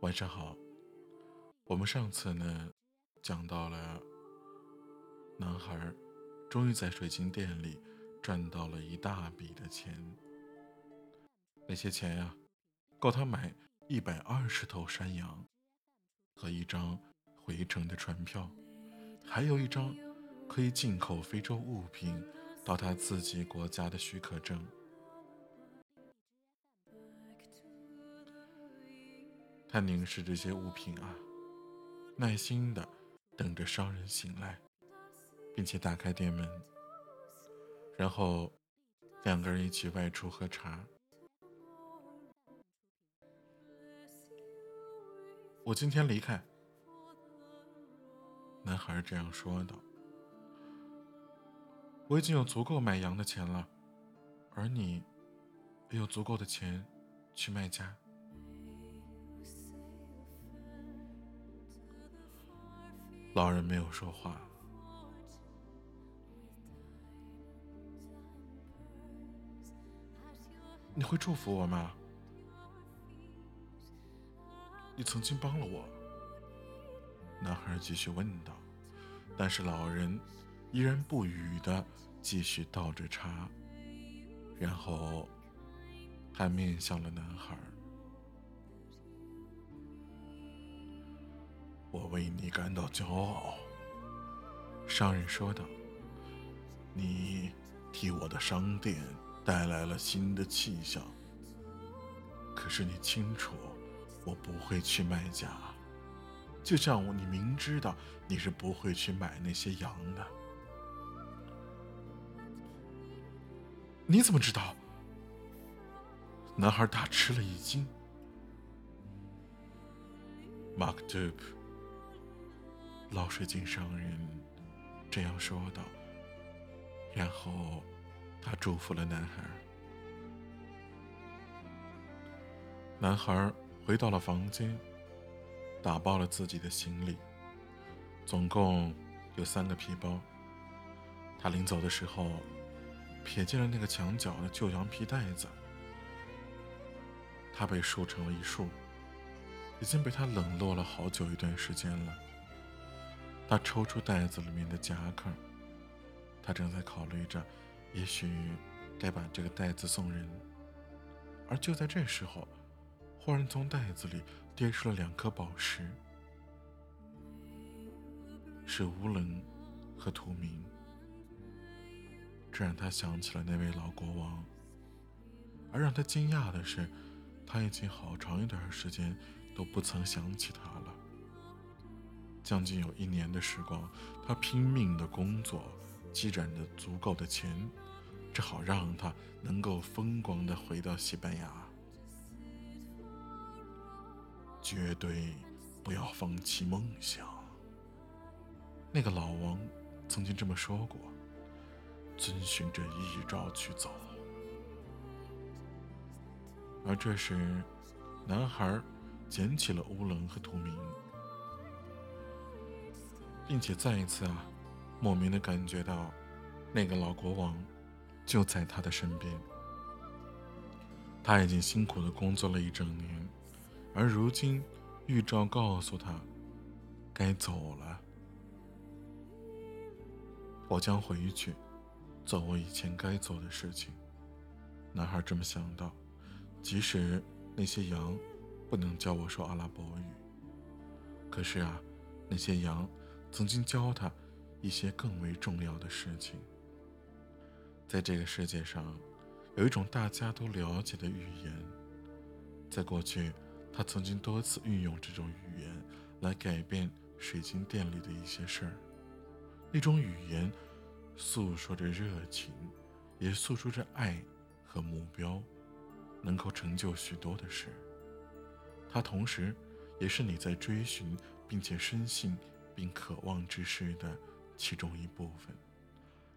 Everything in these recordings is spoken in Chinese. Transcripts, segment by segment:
晚上好。我们上次呢，讲到了男孩终于在水晶店里赚到了一大笔的钱。那些钱呀，够他买一百二十头山羊和一张回程的船票，还有一张可以进口非洲物品到他自己国家的许可证。他凝视这些物品啊，耐心的等着商人醒来，并且打开店门，然后两个人一起外出喝茶。我今天离开，男孩这样说道：“我已经有足够买羊的钱了，而你也有足够的钱去卖家。”老人没有说话。你会祝福我吗？你曾经帮了我。男孩继续问道，但是老人依然不语的继续倒着茶，然后他面向了男孩。我为你感到骄傲，商人说道。你替我的商店带来了新的气象。可是你清楚，我不会去卖假，就像你明知道你是不会去买那些羊的。你怎么知道？男孩大吃了一惊。马克杜普。老水晶商人这样说道，然后他祝福了男孩。男孩回到了房间，打包了自己的行李，总共有三个皮包。他临走的时候，瞥见了那个墙角的旧羊皮袋子，它被竖成了一束，已经被他冷落了好久一段时间了。他抽出袋子里面的夹克，他正在考虑着，也许该把这个袋子送人。而就在这时候，忽然从袋子里跌出了两颗宝石，是乌棱和图明。这让他想起了那位老国王。而让他惊讶的是，他已经好长一段时间都不曾想起他了。将近有一年的时光，他拼命的工作，积攒着足够的钱，只好让他能够风光的回到西班牙。绝对不要放弃梦想。那个老王曾经这么说过。遵循着遗诏去走。而这时，男孩捡起了乌龙和图明。并且再一次啊，莫名的感觉到，那个老国王就在他的身边。他已经辛苦的工作了一整年，而如今预兆告诉他，该走了。我将回去，做我以前该做的事情。男孩这么想到，即使那些羊不能教我说阿拉伯语，可是啊，那些羊。曾经教他一些更为重要的事情。在这个世界上，有一种大家都了解的语言。在过去，他曾经多次运用这种语言来改变水晶店里的一些事儿。那种语言诉说着热情，也诉说着爱和目标，能够成就许多的事。它同时，也是你在追寻并且深信。并渴望之事的其中一部分，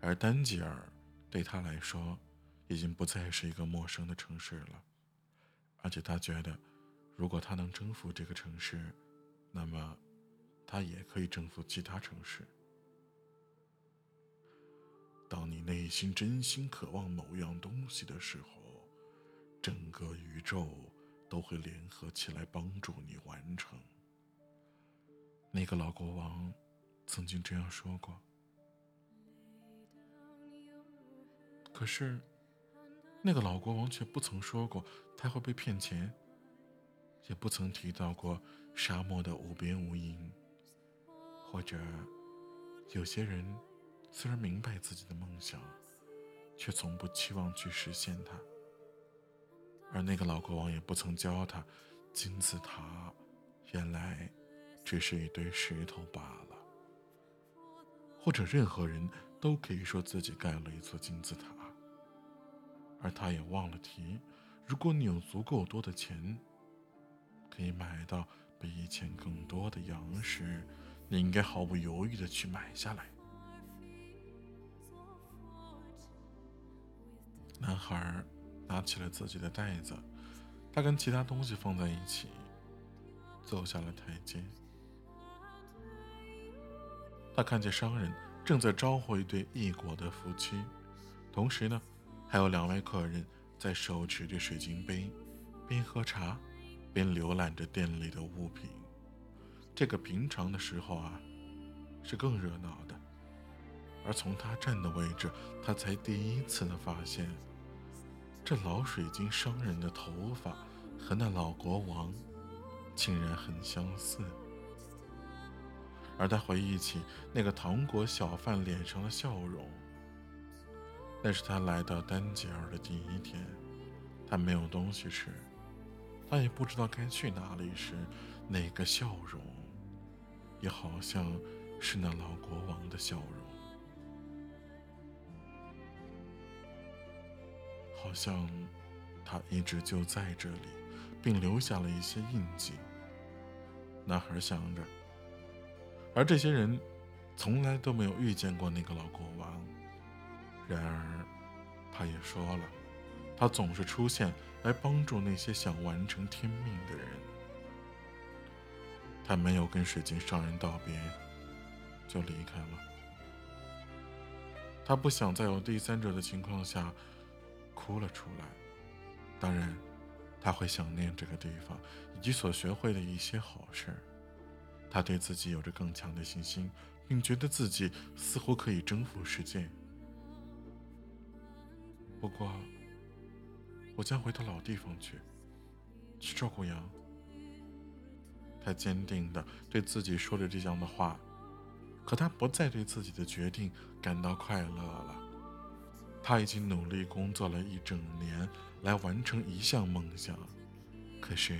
而丹吉尔对他来说已经不再是一个陌生的城市了，而且他觉得，如果他能征服这个城市，那么他也可以征服其他城市。当你内心真心渴望某样东西的时候，整个宇宙都会联合起来帮助你完成。那个老国王曾经这样说过。可是，那个老国王却不曾说过他会被骗钱，也不曾提到过沙漠的无边无垠，或者有些人虽然明白自己的梦想，却从不期望去实现它。而那个老国王也不曾教他，金字塔原来只是一堆石头罢了。或者任何人都可以说自己盖了一座金字塔，而他也忘了提，如果你有足够多的钱，可以买到比以前更多的羊时，你应该毫不犹豫的去买下来。男孩。拿起了自己的袋子，他跟其他东西放在一起，走下了台阶。他看见商人正在招呼一对异国的夫妻，同时呢，还有两位客人在手持着水晶杯，边喝茶，边浏览着店里的物品。这个平常的时候啊，是更热闹的。而从他站的位置，他才第一次的发现。这老水晶商人的头发和那老国王竟然很相似，而他回忆起那个糖果小贩脸上的笑容，那是他来到丹吉尔的第一天。他没有东西吃，他也不知道该去哪里时，那个笑容也好像是那老国王的笑容。好像他一直就在这里，并留下了一些印记。男孩想着，而这些人从来都没有遇见过那个老国王。然而，他也说了，他总是出现来帮助那些想完成天命的人。他没有跟水晶商人道别，就离开了。他不想在有第三者的情况下。哭了出来。当然，他会想念这个地方以及所学会的一些好事。他对自己有着更强的信心，并觉得自己似乎可以征服世界。不过，我将回到老地方去，去照顾羊。他坚定地对自己说着这样的话，可他不再对自己的决定感到快乐了。他已经努力工作了一整年来完成一项梦想，可是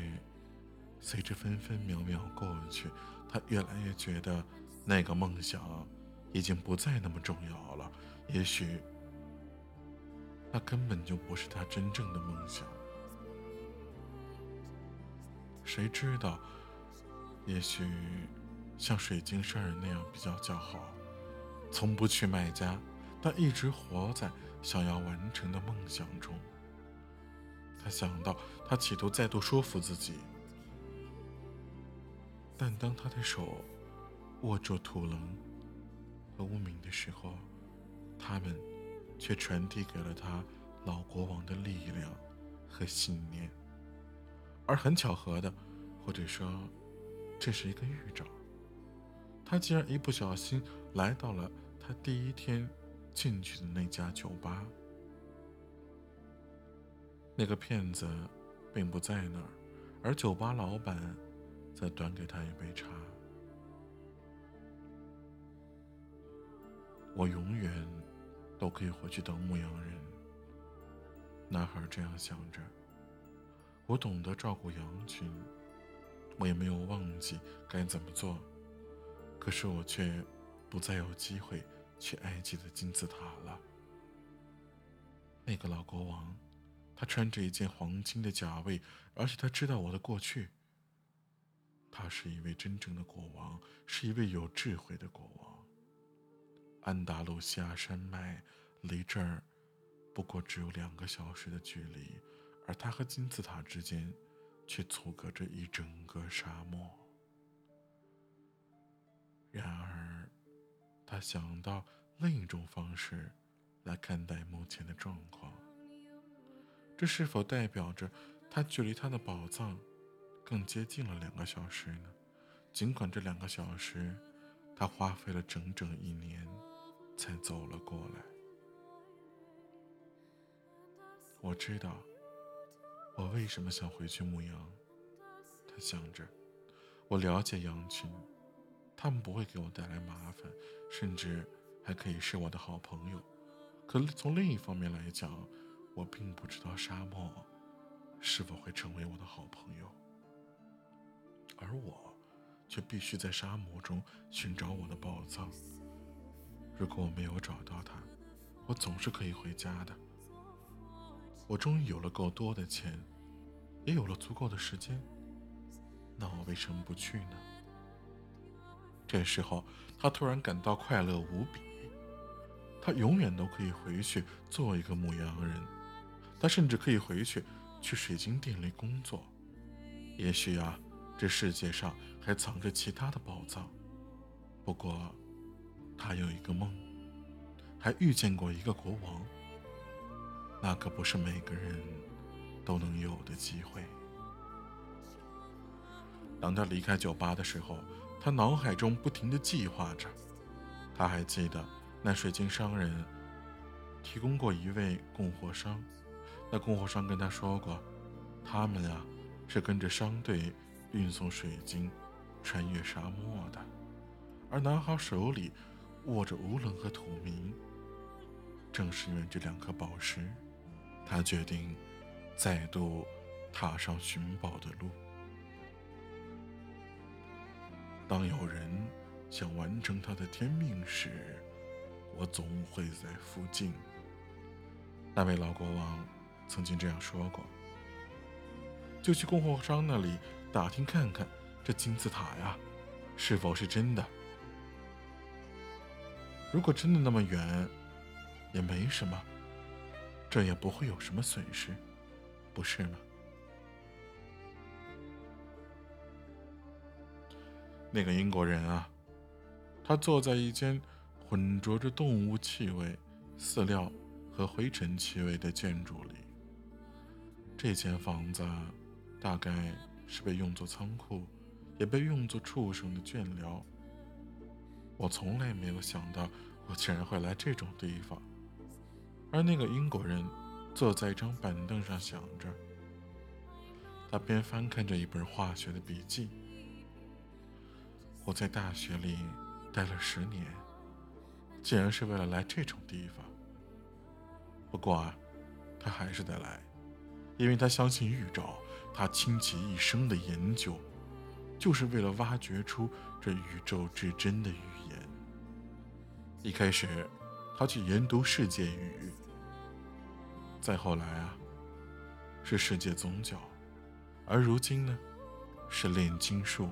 随着分分秒秒过去，他越来越觉得那个梦想已经不再那么重要了。也许那根本就不是他真正的梦想。谁知道？也许像水晶商人那样比较较好，从不去卖家，但一直活在。想要完成的梦想中，他想到，他企图再度说服自己，但当他的手握住土棱和无名的时候，他们却传递给了他老国王的力量和信念。而很巧合的，或者说，这是一个预兆，他竟然一不小心来到了他第一天。进去的那家酒吧，那个骗子并不在那儿，而酒吧老板再端给他一杯茶。我永远都可以回去当牧羊人。男孩这样想着。我懂得照顾羊群，我也没有忘记该怎么做，可是我却不再有机会。去埃及的金字塔了。那个老国王，他穿着一件黄金的甲胄，而且他知道我的过去。他是一位真正的国王，是一位有智慧的国王。安达卢西亚山脉离这儿不过只有两个小时的距离，而他和金字塔之间却阻隔着一整个沙漠。然而。他想到另一种方式来看待目前的状况，这是否代表着他距离他的宝藏更接近了两个小时呢。尽管这两个小时，他花费了整整一年才走了过来。我知道，我为什么想回去牧羊。他想着，我了解羊群，他们不会给我带来麻烦，甚至还可以是我的好朋友。可从另一方面来讲，我并不知道沙漠是否会成为我的好朋友，而我却必须在沙漠中寻找我的宝藏。如果我没有找到它，我总是可以回家的。我终于有了够多的钱，也有了足够的时间，那我为什么不去呢？这时候，他突然感到快乐无比。他永远都可以回去做一个牧羊人，他甚至可以回去去水晶店里工作。也许啊，这世界上还藏着其他的宝藏。不过，他有一个梦，还遇见过一个国王。那可不是每个人都能有的机会。当他离开酒吧的时候，他脑海中不停的计划着。他还记得那水晶商人提供过一位供货商，那供货商跟他说过，他们啊是跟着商队运送水晶穿越沙漠的，而男孩手里握着无伦和土明，正是因为这两颗宝石。他决定再度踏上寻宝的路。当有人想完成他的天命时，我总会在附近。那位老国王曾经这样说过。就去供货商那里打听看看，这金字塔呀，是否是真的？如果真的那么远，也没什么。这也不会有什么损失，不是吗？那个英国人啊，他坐在一间混浊着动物气味、饲料和灰尘气味的建筑里。这间房子大概是被用作仓库，也被用作畜生的圈寮。我从来没有想到，我竟然会来这种地方。而那个英国人坐在一张板凳上想着，他边翻看着一本化学的笔记。我在大学里待了十年，竟然是为了来这种地方。不过啊，他还是得来，因为他相信预兆。他倾其一生的研究，就是为了挖掘出这宇宙之真的语言。一开始，他去研读世界语。再后来啊，是世界宗教，而如今呢，是炼金术。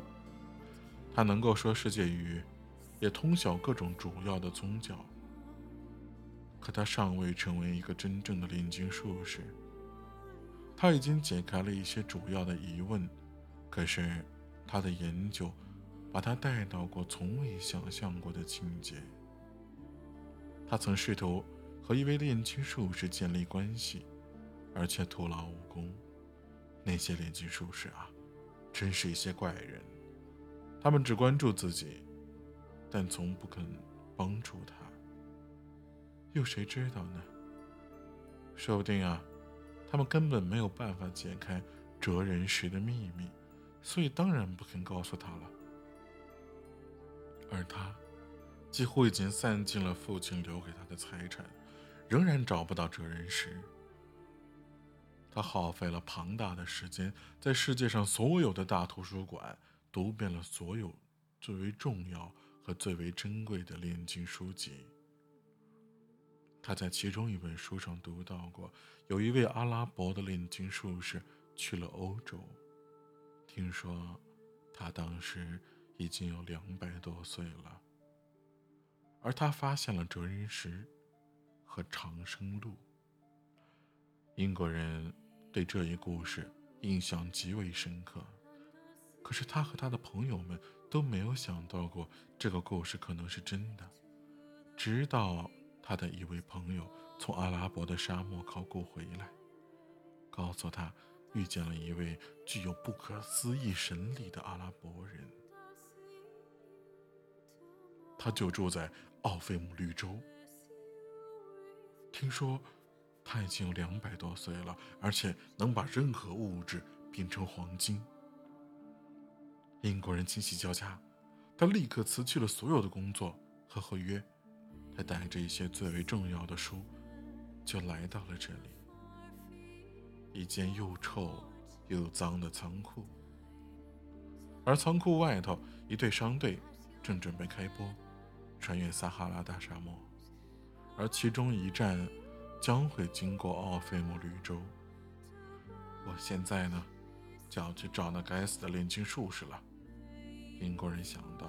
他能够说世界语，也通晓各种主要的宗教。可他尚未成为一个真正的炼金术士。他已经解开了一些主要的疑问，可是他的研究把他带到过从未想象过的境界。他曾试图。和一位炼金术士建立关系，而且徒劳无功。那些炼金术士啊，真是一些怪人。他们只关注自己，但从不肯帮助他。有谁知道呢？说不定啊，他们根本没有办法解开哲人石的秘密，所以当然不肯告诉他了。而他，几乎已经散尽了父亲留给他的财产。仍然找不到哲人石。他耗费了庞大的时间，在世界上所有的大图书馆读遍了所有最为重要和最为珍贵的炼金书籍。他在其中一本书上读到过，有一位阿拉伯的炼金术士去了欧洲。听说，他当时已经有两百多岁了，而他发现了哲人石。和长生路。英国人对这一故事印象极为深刻，可是他和他的朋友们都没有想到过这个故事可能是真的。直到他的一位朋友从阿拉伯的沙漠考古回来，告诉他遇见了一位具有不可思议神力的阿拉伯人。他就住在奥菲姆绿洲。听说他已经有两百多岁了，而且能把任何物质变成黄金。英国人惊喜交加，他立刻辞去了所有的工作和合约，他带着一些最为重要的书，就来到了这里。一间又臭又脏的仓库，而仓库外头，一队商队正准备开播。穿越撒哈拉大沙漠，而其中一站将会经过奥菲姆绿洲。我现在呢，就要去找那该死的炼金术士了。英国人想到，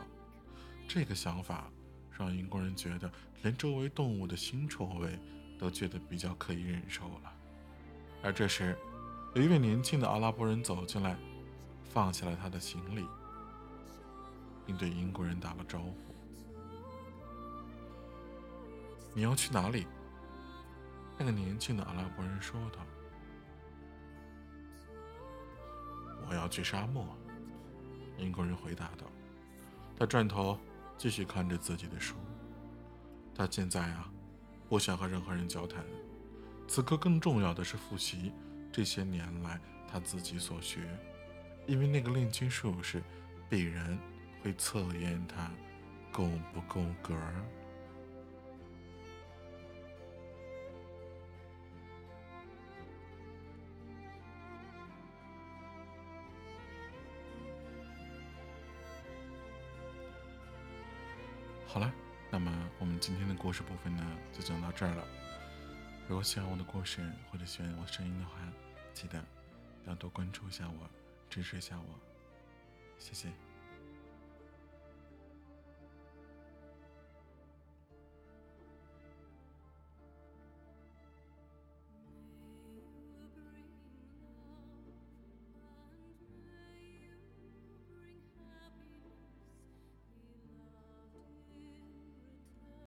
这个想法让英国人觉得连周围动物的腥臭味都觉得比较可以忍受了。而这时，有一位年轻的阿拉伯人走进来，放下了他的行李，并对英国人打了招呼。你要去哪里？那个年轻的阿拉伯人说道：“我要去沙漠。”英国人回答道。他转头继续看着自己的书。他现在啊，不想和任何人交谈。此刻更重要的是复习这些年来他自己所学，因为那个炼金术士必然会测验他够不够格。好了，那么我们今天的故事部分呢，就讲到这儿了。如果喜欢我的故事或者喜欢我声音的话，记得要多关注一下我，支持一下我，谢谢。